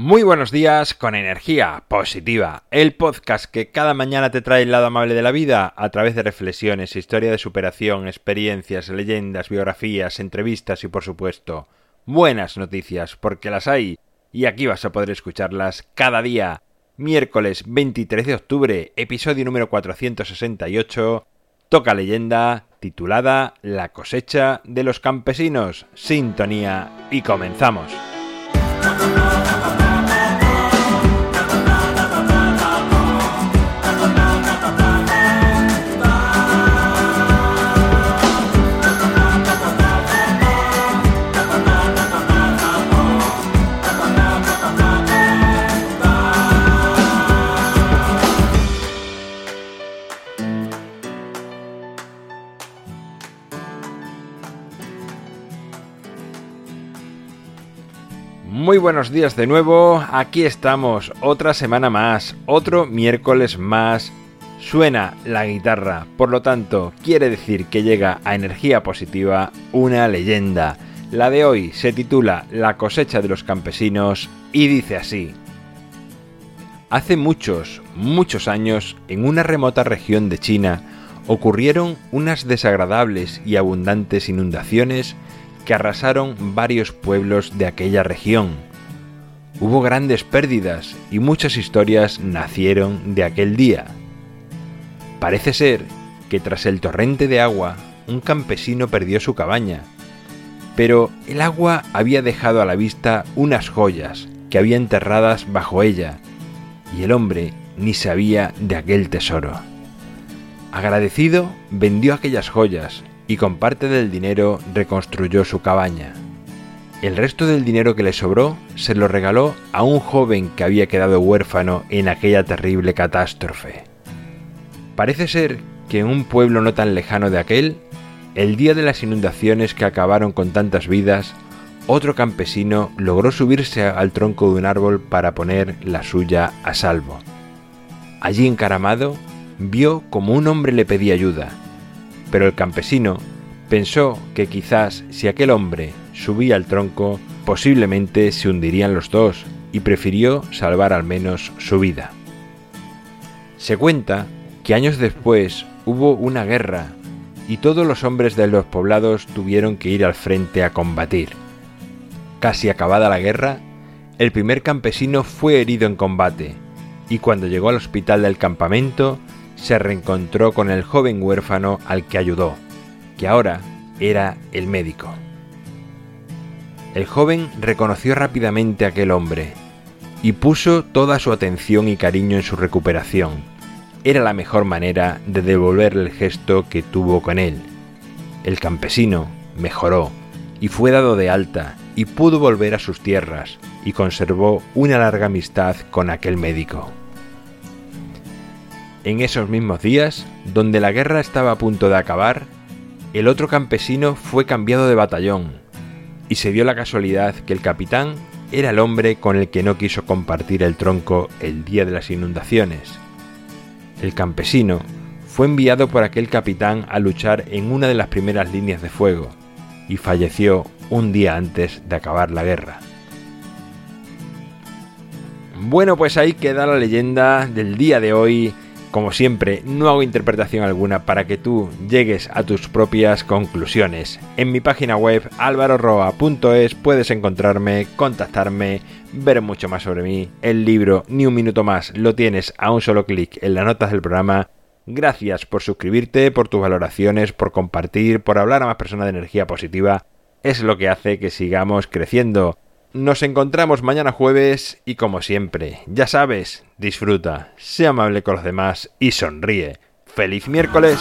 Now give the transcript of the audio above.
Muy buenos días con energía positiva, el podcast que cada mañana te trae el lado amable de la vida a través de reflexiones, historia de superación, experiencias, leyendas, biografías, entrevistas y por supuesto buenas noticias, porque las hay y aquí vas a poder escucharlas cada día. Miércoles 23 de octubre, episodio número 468, toca leyenda titulada La cosecha de los campesinos. Sintonía y comenzamos. Muy buenos días de nuevo, aquí estamos, otra semana más, otro miércoles más. Suena la guitarra, por lo tanto, quiere decir que llega a energía positiva una leyenda. La de hoy se titula La cosecha de los campesinos y dice así. Hace muchos, muchos años, en una remota región de China, ocurrieron unas desagradables y abundantes inundaciones que arrasaron varios pueblos de aquella región. Hubo grandes pérdidas y muchas historias nacieron de aquel día. Parece ser que tras el torrente de agua, un campesino perdió su cabaña, pero el agua había dejado a la vista unas joyas que había enterradas bajo ella, y el hombre ni sabía de aquel tesoro. Agradecido, vendió aquellas joyas y con parte del dinero reconstruyó su cabaña. El resto del dinero que le sobró se lo regaló a un joven que había quedado huérfano en aquella terrible catástrofe. Parece ser que en un pueblo no tan lejano de aquel, el día de las inundaciones que acabaron con tantas vidas, otro campesino logró subirse al tronco de un árbol para poner la suya a salvo. Allí encaramado, vio como un hombre le pedía ayuda, pero el campesino pensó que quizás si aquel hombre subía al tronco, posiblemente se hundirían los dos, y prefirió salvar al menos su vida. Se cuenta que años después hubo una guerra y todos los hombres de los poblados tuvieron que ir al frente a combatir. Casi acabada la guerra, el primer campesino fue herido en combate, y cuando llegó al hospital del campamento se reencontró con el joven huérfano al que ayudó, que ahora era el médico. El joven reconoció rápidamente a aquel hombre y puso toda su atención y cariño en su recuperación. Era la mejor manera de devolverle el gesto que tuvo con él. El campesino mejoró y fue dado de alta y pudo volver a sus tierras y conservó una larga amistad con aquel médico. En esos mismos días, donde la guerra estaba a punto de acabar, el otro campesino fue cambiado de batallón, y se dio la casualidad que el capitán era el hombre con el que no quiso compartir el tronco el día de las inundaciones. El campesino fue enviado por aquel capitán a luchar en una de las primeras líneas de fuego, y falleció un día antes de acabar la guerra. Bueno, pues ahí queda la leyenda del día de hoy como siempre, no hago interpretación alguna para que tú llegues a tus propias conclusiones. En mi página web alvaroroa.es puedes encontrarme, contactarme, ver mucho más sobre mí. El libro Ni un minuto más lo tienes a un solo clic en las notas del programa. Gracias por suscribirte, por tus valoraciones, por compartir, por hablar a más personas de energía positiva. Es lo que hace que sigamos creciendo. Nos encontramos mañana jueves y como siempre, ya sabes, disfruta, sea amable con los demás y sonríe. ¡Feliz miércoles!